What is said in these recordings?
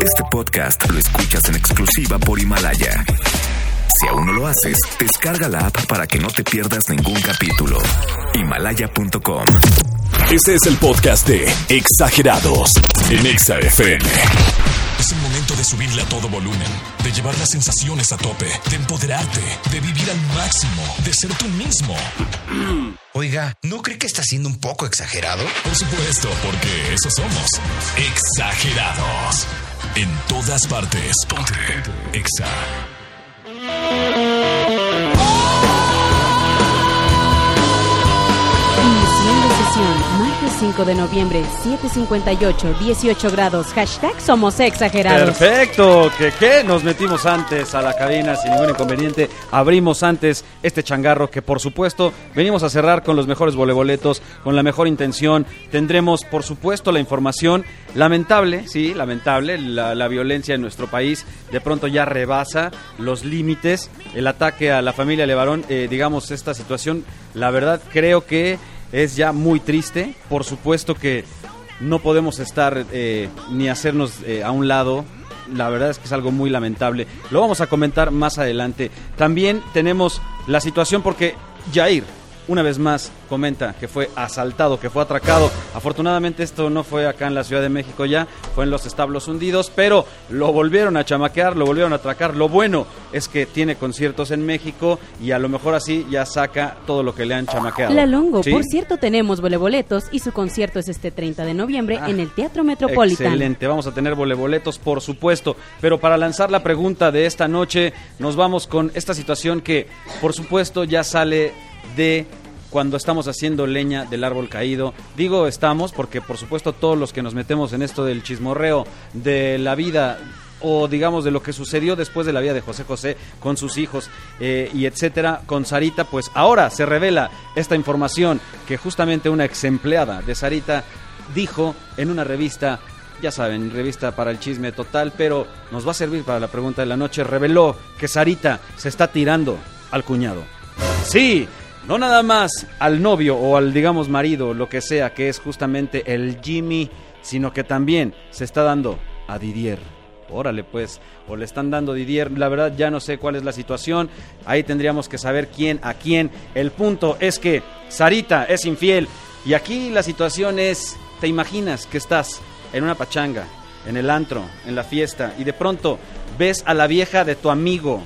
Este podcast lo escuchas en exclusiva por Himalaya. Si aún no lo haces, descarga la app para que no te pierdas ningún capítulo. Himalaya.com. Este es el podcast de Exagerados en Exa FM. Es el momento de subirle a todo volumen, de llevar las sensaciones a tope, de empoderarte, de vivir al máximo, de ser tú mismo. Oiga, ¿no cree que está siendo un poco exagerado? Por supuesto, porque eso somos. Exagerados. En todas partes. Ponte. Exa. Martes 5 de noviembre, 7.58, 18 grados. Hashtag somos exagerados. Perfecto, que qué, nos metimos antes a la cabina sin ningún inconveniente, abrimos antes este changarro que por supuesto venimos a cerrar con los mejores voleboletos, con la mejor intención, tendremos por supuesto la información lamentable, sí, lamentable, la, la violencia en nuestro país de pronto ya rebasa los límites, el ataque a la familia Levarón, eh, digamos esta situación, la verdad creo que es ya muy triste, por supuesto que no podemos estar eh, ni hacernos eh, a un lado. La verdad es que es algo muy lamentable. Lo vamos a comentar más adelante. También tenemos la situación porque Jair, una vez más, comenta que fue asaltado, que fue atracado. Afortunadamente esto no fue acá en la Ciudad de México ya, fue en los establos hundidos, pero lo volvieron a chamaquear, lo volvieron a atracar. Lo bueno es que tiene conciertos en México y a lo mejor así ya saca todo lo que le han chamaqueado. La Longo, ¿Sí? por cierto, tenemos voleboletos y su concierto es este 30 de noviembre en el Teatro Metropolitan. Excelente, vamos a tener voleboletos, por supuesto. Pero para lanzar la pregunta de esta noche, nos vamos con esta situación que, por supuesto, ya sale de cuando estamos haciendo leña del árbol caído. Digo estamos porque, por supuesto, todos los que nos metemos en esto del chismorreo de la vida o digamos de lo que sucedió después de la vida de José José con sus hijos eh, y etcétera con Sarita, pues ahora se revela esta información que justamente una ex empleada de Sarita dijo en una revista, ya saben, revista para el chisme total, pero nos va a servir para la pregunta de la noche, reveló que Sarita se está tirando al cuñado. Sí, no nada más al novio o al, digamos, marido, lo que sea, que es justamente el Jimmy, sino que también se está dando a Didier. Órale, pues, o le están dando Didier, la verdad ya no sé cuál es la situación, ahí tendríamos que saber quién a quién. El punto es que Sarita es infiel y aquí la situación es, te imaginas que estás en una pachanga, en el antro, en la fiesta, y de pronto ves a la vieja de tu amigo,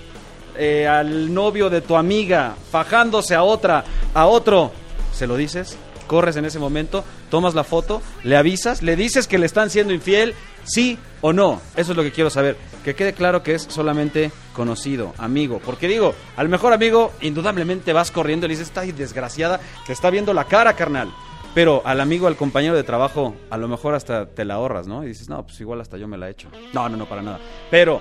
eh, al novio de tu amiga, fajándose a otra, a otro, ¿se lo dices? Corres en ese momento, tomas la foto, le avisas, le dices que le están siendo infiel, sí o no. Eso es lo que quiero saber. Que quede claro que es solamente conocido, amigo. Porque digo, al mejor amigo, indudablemente vas corriendo y le dices, está desgraciada, te está viendo la cara, carnal. Pero al amigo, al compañero de trabajo, a lo mejor hasta te la ahorras, ¿no? Y dices, no, pues igual hasta yo me la he hecho. No, no, no, para nada. Pero,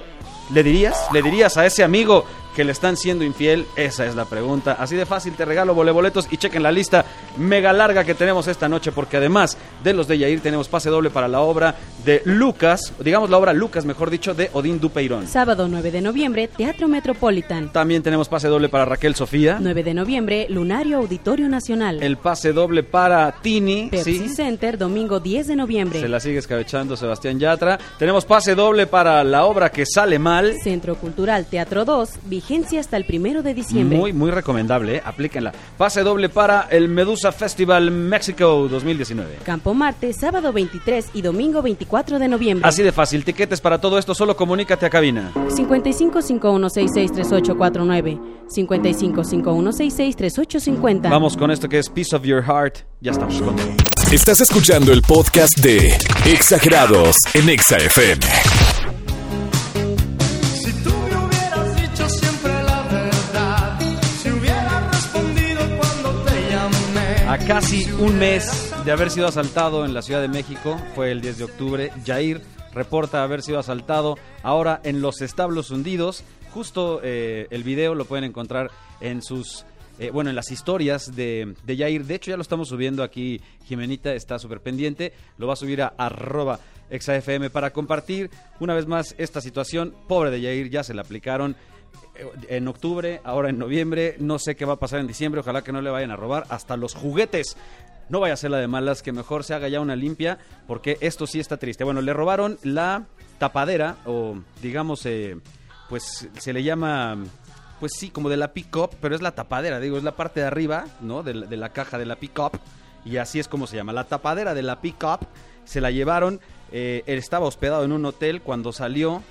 ¿le dirías? ¿Le dirías a ese amigo que le están siendo infiel? Esa es la pregunta. Así de fácil, te regalo voleboletos y chequen la lista mega larga que tenemos esta noche, porque además de los de Yair, tenemos pase doble para la obra de Lucas, digamos la obra Lucas, mejor dicho, de Odín Dupeirón. Sábado 9 de noviembre, Teatro Metropolitan. También tenemos pase doble para Raquel Sofía. 9 de noviembre, Lunario Auditorio Nacional. El pase doble para Tini. Pepsi ¿sí? Center, domingo 10 de noviembre. Se la sigue escabechando Sebastián Yatra. Tenemos pase doble para la obra que sale mal. Centro Cultural Teatro 2, vigencia hasta el primero de diciembre. Muy, muy recomendable, ¿eh? aplíquenla. Pase doble para el Medusa Festival México 2019. Campo Marte, sábado 23 y domingo 24 de noviembre. Así de fácil, tiquetes para todo esto, solo comunícate a cabina. 55 5166 3849 55 5166 3850 Vamos con esto que es Piece of Your Heart. Ya estamos con Estás escuchando el podcast de Exagerados en Exa FM. A casi un mes de haber sido asaltado en la Ciudad de México, fue el 10 de octubre, Jair reporta haber sido asaltado ahora en los establos hundidos. Justo eh, el video lo pueden encontrar en sus, eh, bueno, en las historias de, de Jair. De hecho ya lo estamos subiendo aquí, Jimenita está súper pendiente, lo va a subir a arroba exafm para compartir una vez más esta situación. Pobre de Jair, ya se le aplicaron en octubre, ahora en noviembre, no sé qué va a pasar en diciembre, ojalá que no le vayan a robar hasta los juguetes. No vaya a ser la de malas, que mejor se haga ya una limpia, porque esto sí está triste. Bueno, le robaron la tapadera o digamos, eh, pues se le llama, pues sí, como de la pick-up, pero es la tapadera, digo, es la parte de arriba, ¿no? De, de la caja de la pick-up y así es como se llama, la tapadera de la pick-up. Se la llevaron, eh, él estaba hospedado en un hotel cuando salió eh,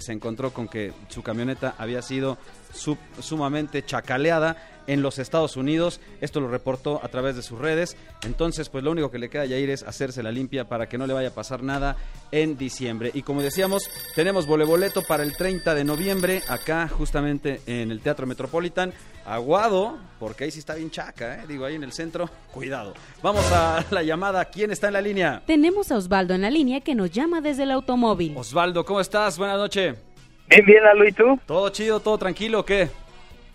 se encontró con que su camioneta había sido sub- sumamente chacaleada en los Estados Unidos. Esto lo reportó a través de sus redes. Entonces, pues lo único que le queda a Yair es hacerse la limpia para que no le vaya a pasar nada en diciembre. Y como decíamos, tenemos voleboleto para el 30 de noviembre acá justamente en el Teatro Metropolitan. Aguado, porque ahí sí está bien chaca, ¿eh? digo, ahí en el centro. Cuidado. Vamos a la llamada. ¿Quién está en la línea? Tenemos a Osvaldo en la línea que nos llama desde el automóvil. Osvaldo, ¿cómo estás? Buenas noches. Bien, bien, Lalo, ¿y tú? ¿Todo chido, todo tranquilo o qué?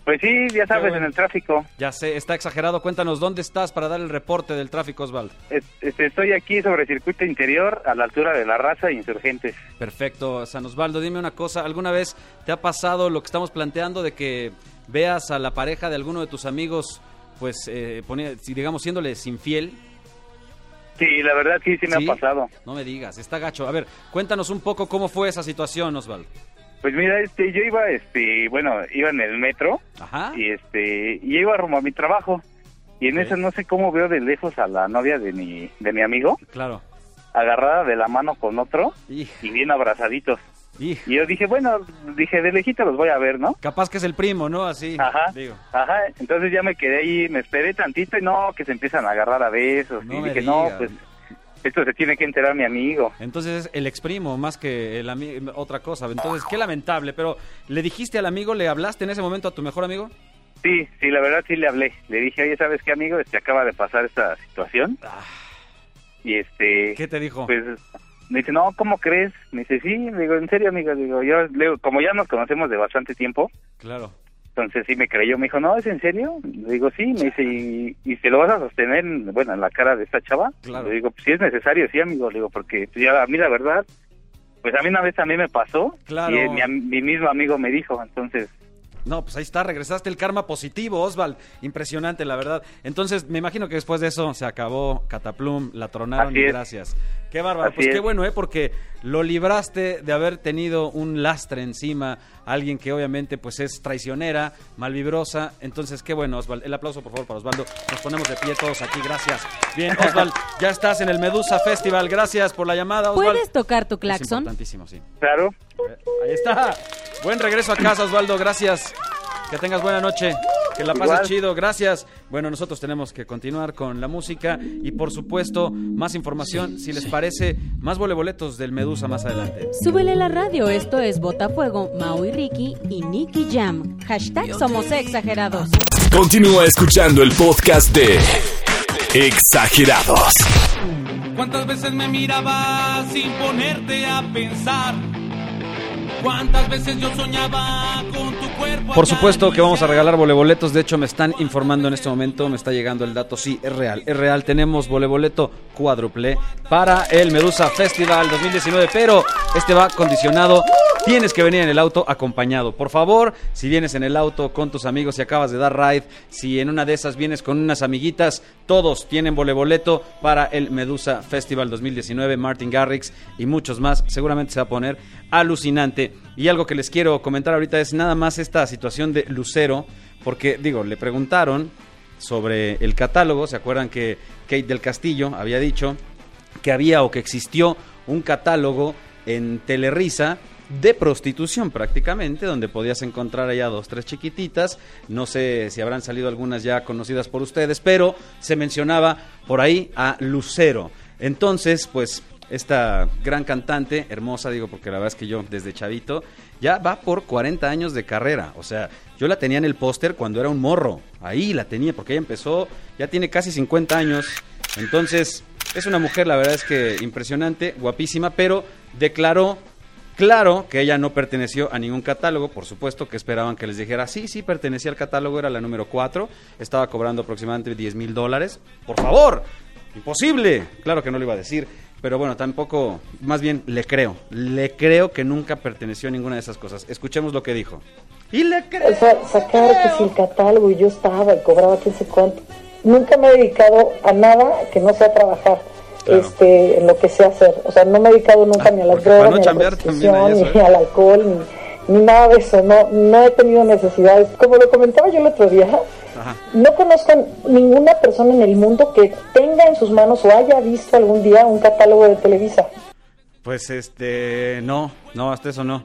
Pues sí, ya sabes, bueno. en el tráfico. Ya sé, está exagerado. Cuéntanos, ¿dónde estás para dar el reporte del tráfico, Osvaldo? Es- este, estoy aquí sobre el circuito interior, a la altura de la raza e insurgentes. Perfecto, San Osvaldo, dime una cosa. ¿Alguna vez te ha pasado lo que estamos planteando de que veas a la pareja de alguno de tus amigos, pues, eh, digamos, siéndoles infiel? Sí, la verdad sí, sí me ¿Sí? ha pasado. No me digas, está gacho. A ver, cuéntanos un poco cómo fue esa situación, Osvaldo. Pues mira, este, yo iba, este, bueno, iba en el metro Ajá. y este, y iba rumbo a mi trabajo. Y en eso no sé cómo veo de lejos a la novia de mi, de mi amigo, Claro. agarrada de la mano con otro y bien abrazaditos. Y yo dije, bueno, dije, de lejito los voy a ver, ¿no? Capaz que es el primo, ¿no? Así. Ajá, Digo. ajá, entonces ya me quedé ahí, me esperé tantito y no, que se empiezan a agarrar a besos. No y dije, no, pues esto se tiene que enterar mi amigo. Entonces es el exprimo más que el otra cosa. Entonces, qué lamentable. Pero, ¿le dijiste al amigo, le hablaste en ese momento a tu mejor amigo? Sí, sí, la verdad sí le hablé. Le dije, oye, ¿sabes qué, amigo? Este acaba de pasar esta situación. Y este, Ah. ¿Qué te dijo? pues, me dice, no, ¿cómo crees? Me dice, sí, digo, en serio, amigo, digo, yo, digo, como ya nos conocemos de bastante tiempo, Claro. Entonces sí me creyó, me dijo, no, ¿es en serio? Le digo, sí, me dice, ¿y, y se lo vas a sostener, bueno, en la cara de esta chava? Claro. Le digo, pues si es necesario, sí, amigo, le digo, porque pues, ya a mí la verdad, pues a mí una vez a mí me pasó, Claro. y eh, mi, mi mismo amigo me dijo, entonces, No, pues ahí está, regresaste el karma positivo, Osval. Impresionante, la verdad. Entonces, me imagino que después de eso se acabó Cataplum, la tronaron Así y es. gracias. Qué bárbaro. Así pues qué es. bueno, ¿eh? Porque lo libraste de haber tenido un lastre encima, alguien que obviamente pues es traicionera, malvibrosa. Entonces, qué bueno, Osval. El aplauso, por favor, para Osvaldo. Nos ponemos de pie todos aquí, gracias. Bien, Osval, ya estás en el Medusa Festival. Gracias por la llamada, Osval. ¿Puedes tocar tu Es claxon? importantísimo, sí. claro, Ahí está. Buen regreso a casa, Osvaldo. Gracias. Que tengas buena noche. Que la pases Igual. chido. Gracias. Bueno, nosotros tenemos que continuar con la música y, por supuesto, más información. Si les parece, más voleboletos del Medusa más adelante. Súbele la radio, esto es Botafuego, Mau y Ricky y Nicky Jam. Hashtag somos exagerados. Continúa escuchando el podcast de Exagerados. ¿Cuántas veces me mirabas sin ponerte a pensar? ¿Cuántas veces yo soñaba con tu cuerpo? Por supuesto que vamos a regalar voleboletos. De hecho, me están informando en este momento, me está llegando el dato. Sí, es real, es real. Tenemos voleboleto cuádruple para el Medusa Festival 2019, pero este va condicionado. Tienes que venir en el auto acompañado. Por favor, si vienes en el auto con tus amigos, si acabas de dar ride, si en una de esas vienes con unas amiguitas, todos tienen voleboleto para el Medusa Festival 2019, Martin Garrix y muchos más. Seguramente se va a poner alucinante. Y algo que les quiero comentar ahorita es nada más esta situación de Lucero, porque digo, le preguntaron sobre el catálogo, ¿se acuerdan que Kate del Castillo había dicho que había o que existió un catálogo en Telerisa de prostitución prácticamente, donde podías encontrar allá dos, tres chiquititas, no sé si habrán salido algunas ya conocidas por ustedes, pero se mencionaba por ahí a Lucero. Entonces, pues esta gran cantante, hermosa digo porque la verdad es que yo desde chavito, ya va por 40 años de carrera, o sea, yo la tenía en el póster cuando era un morro, ahí la tenía porque ella empezó, ya tiene casi 50 años, entonces es una mujer, la verdad es que impresionante, guapísima, pero declaró Claro que ella no perteneció a ningún catálogo, por supuesto que esperaban que les dijera, sí, sí, pertenecía al catálogo, era la número 4, estaba cobrando aproximadamente 10 mil dólares. Por favor, imposible. Claro que no lo iba a decir, pero bueno, tampoco, más bien le creo, le creo que nunca perteneció a ninguna de esas cosas. Escuchemos lo que dijo. Y le creo. O sea, sacar que si el catálogo y yo estaba y cobraba quién sé cuánto. Nunca me he dedicado a nada que no sea trabajar. Claro. este, en lo que sé hacer. O sea, no me he dedicado nunca ni a las drogas, no ni a la prostitución, ni ¿eh? al alcohol, ni, ni nada de eso. No, no he tenido necesidades. Como lo comentaba yo el otro día, Ajá. no conozco ninguna persona en el mundo que tenga en sus manos o haya visto algún día un catálogo de Televisa. Pues este, no, no, hasta eso no.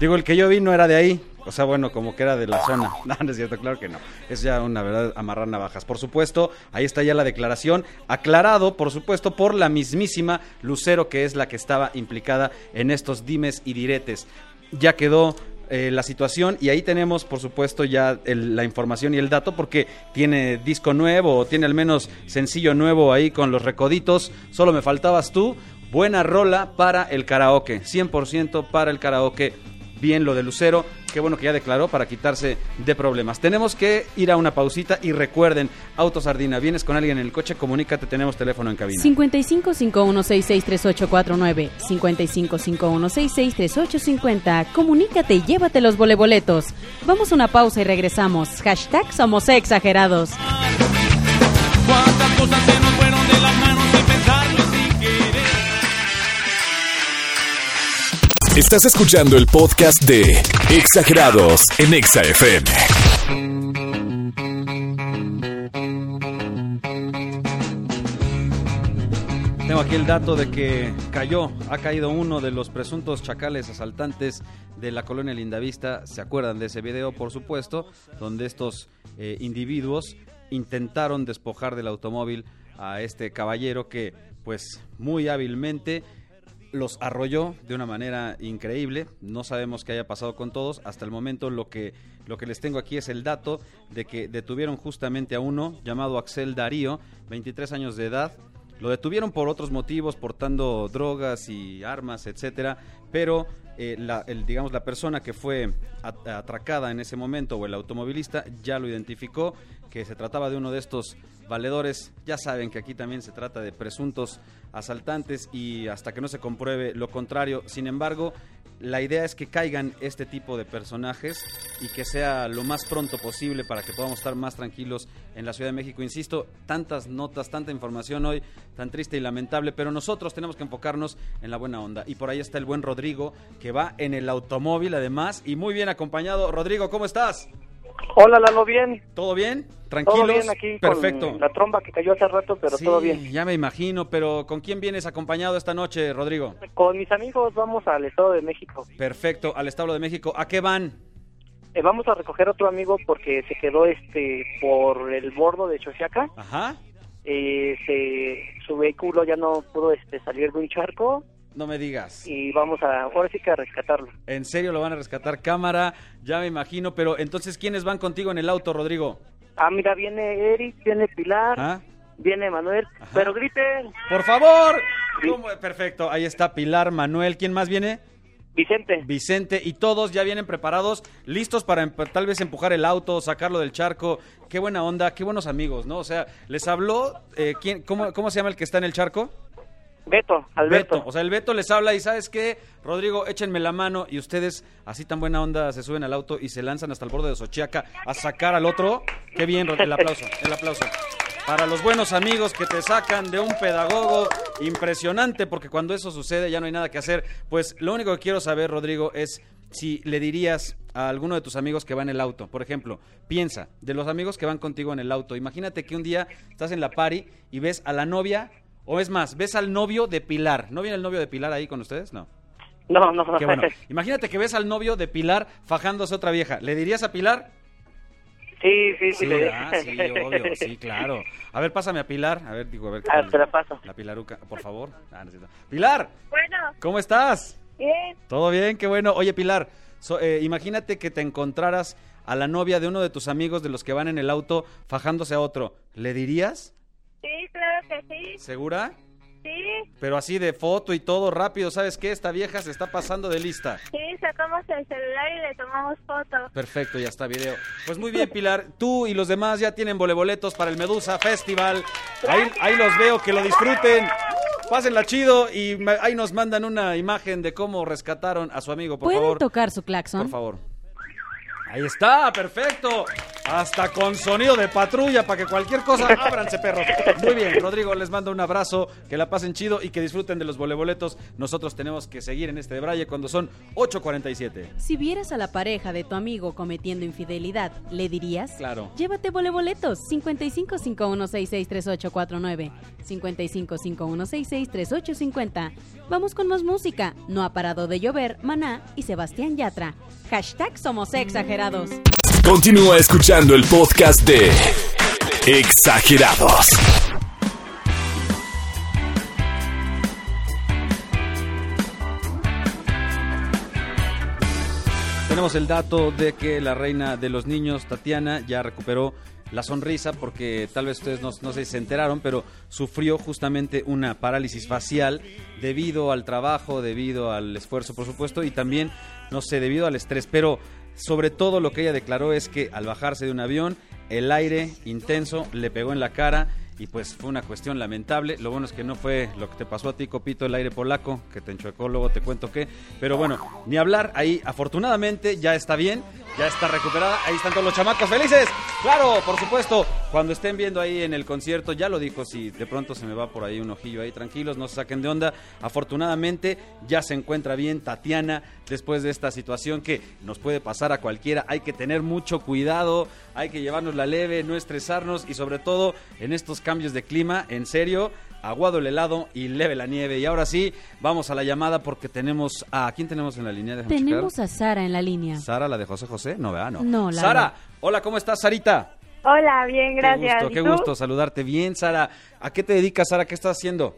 Digo, el que yo vi no era de ahí. O sea, bueno, como que era de la zona. No, no es cierto, claro que no. Es ya una verdad amarrar navajas. Por supuesto, ahí está ya la declaración. Aclarado, por supuesto, por la mismísima Lucero, que es la que estaba implicada en estos dimes y diretes. Ya quedó eh, la situación y ahí tenemos, por supuesto, ya la información y el dato porque tiene disco nuevo o tiene al menos sencillo nuevo ahí con los recoditos. Solo me faltabas tú. Buena rola para el karaoke, 100% para el karaoke. Bien lo de Lucero, qué bueno que ya declaró para quitarse de problemas. Tenemos que ir a una pausita y recuerden, Autosardina, vienes con alguien en el coche, comunícate, tenemos teléfono en cabina. 5551663849, 5551663850. Comunícate y llévate los voleboletos. Vamos a una pausa y regresamos. Hashtag Somos Exagerados. Cuántas cosas se nos Estás escuchando el podcast de Exagerados en Exa FM. Tengo aquí el dato de que cayó, ha caído uno de los presuntos chacales asaltantes de la colonia Lindavista. ¿Se acuerdan de ese video, por supuesto? Donde estos eh, individuos intentaron despojar del automóvil a este caballero que, pues, muy hábilmente los arrolló de una manera increíble. No sabemos qué haya pasado con todos. Hasta el momento lo que, lo que les tengo aquí es el dato de que detuvieron justamente a uno llamado Axel Darío, 23 años de edad. Lo detuvieron por otros motivos, portando drogas y armas, etcétera, pero eh, la, digamos la persona que fue at- atracada en ese momento o el automovilista ya lo identificó que se trataba de uno de estos valedores. Ya saben que aquí también se trata de presuntos asaltantes y hasta que no se compruebe lo contrario. Sin embargo, la idea es que caigan este tipo de personajes y que sea lo más pronto posible para que podamos estar más tranquilos en la Ciudad de México. Insisto, tantas notas, tanta información hoy, tan triste y lamentable, pero nosotros tenemos que enfocarnos en la buena onda. Y por ahí está el buen Rodrigo, que va en el automóvil además y muy bien acompañado. Rodrigo, ¿cómo estás? Hola, Lalo, bien. ¿Todo bien? ¿Tranquilos? Todo bien aquí Perfecto. con la tromba que cayó hace rato, pero Sí, todo bien. ya me imagino, pero ¿con quién vienes acompañado esta noche, Rodrigo? Con mis amigos vamos al Estado de México. Perfecto, al establo de México. ¿A qué van? Eh, vamos a recoger otro amigo porque se quedó este por el bordo de Chosiaca. Ajá. Eh, se- su vehículo ya no pudo este, salir de un charco No me digas. y vamos a, ahora sí que a rescatarlo. En serio lo van a rescatar cámara, ya me imagino, pero entonces ¿quiénes van contigo en el auto, Rodrigo? Ah, mira, viene Eric, viene Pilar, ¿Ah? viene Manuel, pero griten, Por favor. Perfecto, ahí está Pilar, Manuel, ¿quién más viene? Vicente. Vicente y todos ya vienen preparados, listos para tal vez empujar el auto, sacarlo del charco. Qué buena onda, qué buenos amigos, ¿no? O sea, les habló, eh, ¿quién, cómo, ¿cómo se llama el que está en el charco? Beto, Alberto. Beto. O sea, el Beto les habla y ¿sabes qué? Rodrigo, échenme la mano y ustedes, así tan buena onda, se suben al auto y se lanzan hasta el borde de Xochiaca a sacar al otro. Qué bien, el aplauso, el aplauso. Para los buenos amigos que te sacan de un pedagogo impresionante, porque cuando eso sucede ya no hay nada que hacer. Pues lo único que quiero saber, Rodrigo, es si le dirías a alguno de tus amigos que va en el auto. Por ejemplo, piensa, de los amigos que van contigo en el auto, imagínate que un día estás en la party y ves a la novia, o es más, ves al novio de Pilar. ¿No viene el novio de Pilar ahí con ustedes? No. No, no. Qué bueno. Imagínate que ves al novio de Pilar fajándose a otra vieja. ¿Le dirías a Pilar? Sí, sí, sí. Sí, le- ah, sí, obvio, sí, claro. A ver, pásame a Pilar. A ver, digo, a ver. qué Ah, tal. te la paso. La Pilaruca, por favor. Ah, necesito. Pilar, Bueno, ¿cómo estás? bien. ¿Todo bien? Qué bueno. Oye, Pilar, so- eh, imagínate que te encontraras a la novia de uno de tus amigos de los que van en el auto fajándose a otro. ¿Le dirías? Sí, claro que sí. ¿Segura? Sí, Pero así de foto y todo rápido, ¿sabes qué? Esta vieja se está pasando de lista. sí, sacamos el celular y le tomamos foto. Perfecto, ya está video. Pues muy bien, Pilar. Tú y los demás ya tienen voleboletos para el Medusa Festival. Ahí, ahí los veo, que lo disfruten. Pásenla chido y ahí nos mandan una imagen de cómo rescataron a su amigo, por ¿Pueden favor. tocar su claxon? Por favor. Ahí está, perfecto. Hasta con sonido de patrulla para que cualquier cosa, ábranse perros. Muy bien, Rodrigo, les mando un abrazo, que la pasen chido y que disfruten de los voleboletos. Nosotros tenemos que seguir en este de Braille cuando son 8.47. Si vieras a la pareja de tu amigo cometiendo infidelidad, ¿le dirías? Claro. Llévate voleboletos 5551663849 5551663850. Vamos con más música. No ha parado de llover, Maná y Sebastián Yatra. Hashtag somos exagerados. Continúa escuchando el podcast de Exagerados. Tenemos el dato de que la reina de los niños, Tatiana, ya recuperó la sonrisa porque tal vez ustedes no, se enteraron, pero sufrió justamente una parálisis facial debido al trabajo, debido al esfuerzo, por supuesto, y también, no sé, debido al estrés. Pero sobre todo lo que ella declaró es que al bajarse de un avión, el aire intenso le pegó en la cara y pues fue una cuestión lamentable. Lo bueno es que no fue lo que te pasó a ti, Copito, el aire polaco, que te enchuecó, luego te cuento qué. Pero bueno, ni hablar, ahí afortunadamente ya está bien, ya está recuperada. Ahí están todos los chamacos felices. Claro, por supuesto, cuando estén viendo ahí en el concierto, ya lo dijo, si de pronto se me va por ahí un ojillo ahí, tranquilos, no se saquen de onda. Afortunadamente ya se encuentra bien Tatiana después de esta situación que nos puede pasar a cualquiera. Hay que tener mucho cuidado, hay que llevarnos la leve, no estresarnos y sobre todo en estos cambios de clima, en serio, aguado el helado y leve la nieve. Y ahora sí, vamos a la llamada porque tenemos a... ¿Quién tenemos en la línea? Déjame Tenemos checar. a Sara en la línea. Sara, la de José José. No, vea, no. No, la Sara, verdad. hola, ¿cómo estás, Sarita? Hola, bien, gracias. Qué gusto, ¿Y qué tú? gusto saludarte. Bien, Sara. ¿A qué te dedicas, Sara? ¿Qué estás haciendo?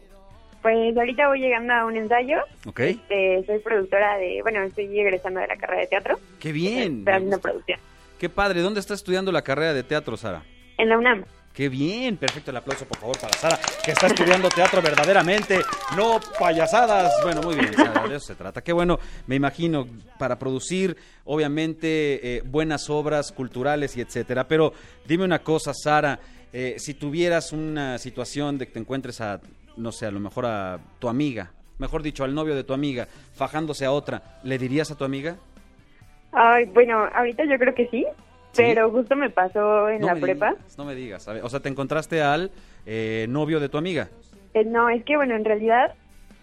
Pues ahorita voy llegando a un ensayo. ¿Ok? Este, soy productora de, bueno, estoy egresando de la carrera de teatro. Qué bien. Estoy haciendo producción. Qué padre. ¿Dónde estás estudiando la carrera de teatro, Sara? En la UNAM. Qué bien, perfecto el aplauso por favor para Sara, que está estudiando teatro verdaderamente, no payasadas. Bueno, muy bien, Sara, de eso se trata. Qué bueno, me imagino, para producir, obviamente, eh, buenas obras culturales y etcétera. Pero dime una cosa, Sara, eh, si tuvieras una situación de que te encuentres a, no sé, a lo mejor a tu amiga, mejor dicho, al novio de tu amiga, fajándose a otra, ¿le dirías a tu amiga? Ay, bueno, ahorita yo creo que sí, pero justo me pasó en No la prepa. digas, no me digas. ver, O sea, te encontraste al eh, novio de tu amiga. Eh, no, es que bueno, en realidad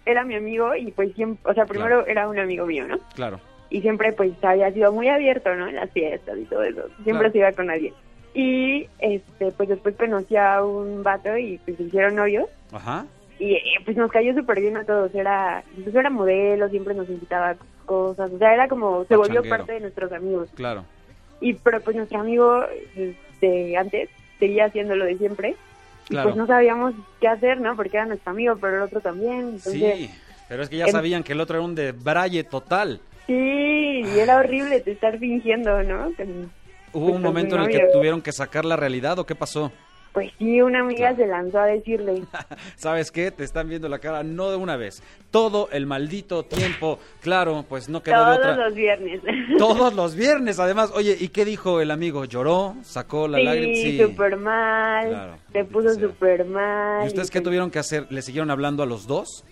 era mi amigo y pues siempre, o sea, primero era un amigo mío, ¿no? Claro. Y siempre pues había sido muy abierto, ¿no? En las fiestas y todo eso. Siempre Claro. se iba con alguien. Y este, pues después conocí a un vato y pues se hicieron novios. Ajá. Y eh, pues nos cayó súper bien a todos. Era, pues era modelo, siempre nos invitaba cosas. O sea, era como, se volvió parte de nuestros amigos. Claro. Y pero pues nuestro amigo de antes seguía haciendo lo de siempre. Y pues no sabíamos qué hacer, ¿no? Porque era nuestro amigo, pero el otro también. Entonces, Sí, pero es que ya en- sabían que el otro era un de braille total. Sí, y era horrible de estar fingiendo, ¿no? ¿Hubo pues, un momento en el que tuvieron que sacar la realidad o qué pasó? Pues sí, una amiga se lanzó a decirle. ¿Sabes qué? Te están viendo la cara no de una vez. Todo el maldito tiempo. Claro, pues no quedó de Todos otra. los viernes. Todos los viernes, además. Oye, ¿y qué dijo el amigo? ¿Lloró? ¿Sacó la lágrima? Sí, súper mal. Claro, se puso súper mal. ¿Y ustedes y qué tuvieron que hacer? ¿Le siguieron hablando a los dos?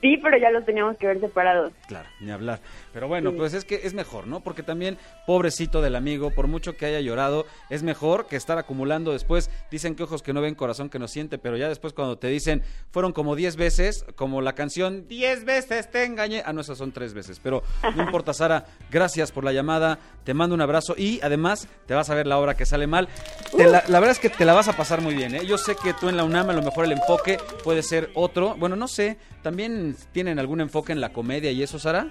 Sí, pero ya los teníamos que ver separados. Claro, ni hablar. Pero bueno, Sí. pues es que es mejor, ¿no? Porque también, pobrecito del amigo, por mucho que haya llorado, es mejor que estar acumulando después. Dicen que ojos que no ven, corazón que no siente, pero ya después cuando te dicen, fueron como 10 veces, como la canción, 10 veces te engañé. Ah, no, esas son 3 veces. Pero no importa, Sara, gracias por la llamada, te mando un abrazo y además te vas a ver la obra que sale mal. Te la, la verdad es que te la vas a pasar muy bien, ¿eh? Yo sé que tú en la UNAM a lo mejor el enfoque puede ser otro. Bueno, no sé, ¿también tienen algún enfoque en la comedia y eso, Sara?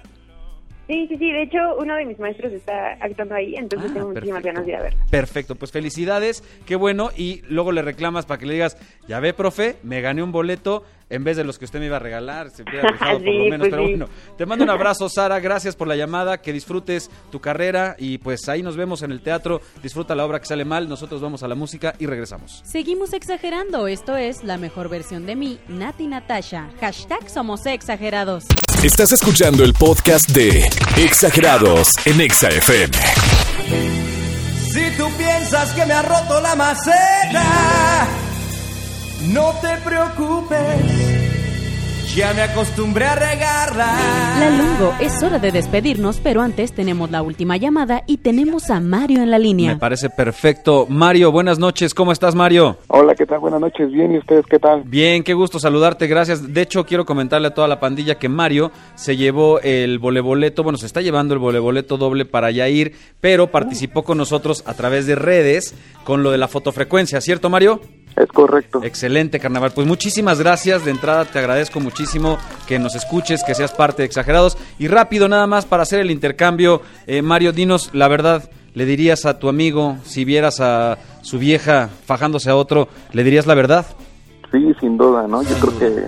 Sí, sí, sí. De hecho, uno de mis maestros está actuando ahí, entonces Ah, tengo muchísimas perfecto. ganas de ir a ver. Perfecto, pues felicidades, qué bueno. Y luego le reclamas para que le digas, ya ve, profe, me gané un boleto en vez de los que usted me iba a regalar. Se hubiera rifado por lo menos, pues pero sí. bueno. Te mando un abrazo, Sara, gracias por la llamada, que disfrutes tu carrera y pues ahí nos vemos en el teatro. Disfruta la obra que sale mal, nosotros vamos a la música y regresamos. Seguimos exagerando, esto es la mejor versión de mí, Nati Natasha. Hashtag somos exagerados. Estás escuchando el podcast de Exagerados en Exa FM. Si tú piensas que me ha roto la maceta, no te preocupes. Ya me acostumbré a regarla. La Lungo, es hora de despedirnos, pero antes tenemos la última llamada y tenemos a Mario en la línea. Me parece perfecto. Mario, buenas noches. ¿Cómo estás, Mario? Hola, ¿qué tal? Buenas noches. Bien, ¿y ustedes qué tal? Bien, qué gusto saludarte. Gracias. De hecho, quiero comentarle a toda la pandilla que Mario se llevó el voleboleto, bueno, se está llevando el voleboleto doble para Yair, pero participó con nosotros a través de redes con lo de la fotofrecuencia, ¿cierto, Mario? Es correcto. Excelente, carnaval. Pues muchísimas gracias. De entrada te agradezco muchísimo que nos escuches, que seas parte de Exagerados. Y rápido, nada más para hacer el intercambio, eh, Mario, dinos la verdad. ¿Le dirías a tu amigo, si vieras a su vieja fajándose a otro, le dirías la verdad? Sí, sin duda, ¿no? Yo creo que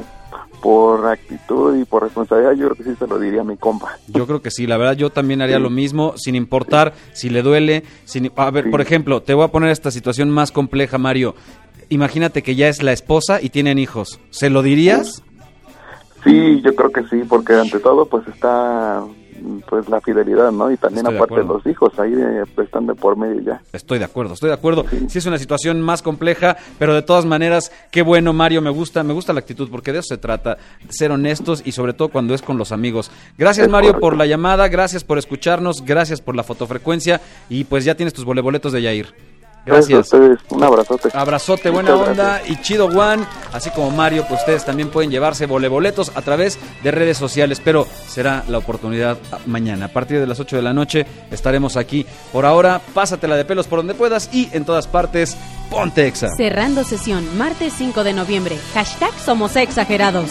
por actitud y por responsabilidad, yo creo que sí se lo diría a mi compa. Yo creo que sí, la verdad yo también haría lo mismo, sin importar si le duele. Sin, a ver, por ejemplo, te voy a poner esta situación más compleja, Mario. Imagínate que ya es la esposa y tienen hijos. ¿Se lo dirías? Sí, yo creo que sí, porque ante todo pues está pues la fidelidad, ¿no? Y también Estoy de aparte acuerdo. los hijos, ahí eh, pues, están de por medio ya. Estoy de acuerdo, estoy de acuerdo. Sí es una situación más compleja, pero de todas maneras, qué bueno, Mario, me gusta, me gusta la actitud, porque de eso se trata, de ser honestos y sobre todo cuando es con los amigos. Gracias, Es Mario, correcto. por la llamada, gracias por escucharnos, gracias por la fotofrecuencia y pues ya tienes tus voleboletos de Yair. Gracias. a ustedes, un abrazote. Abrazote, buena Muchas onda y chido Juan, así como Mario, pues ustedes también pueden llevarse voleboletos a través de redes sociales, pero será la oportunidad mañana. A partir de las 8 de la noche estaremos aquí. Por ahora, pásatela de pelos por donde puedas y en todas partes, ponte exa. Cerrando sesión, martes 5 de noviembre. Hashtag Somos Exagerados.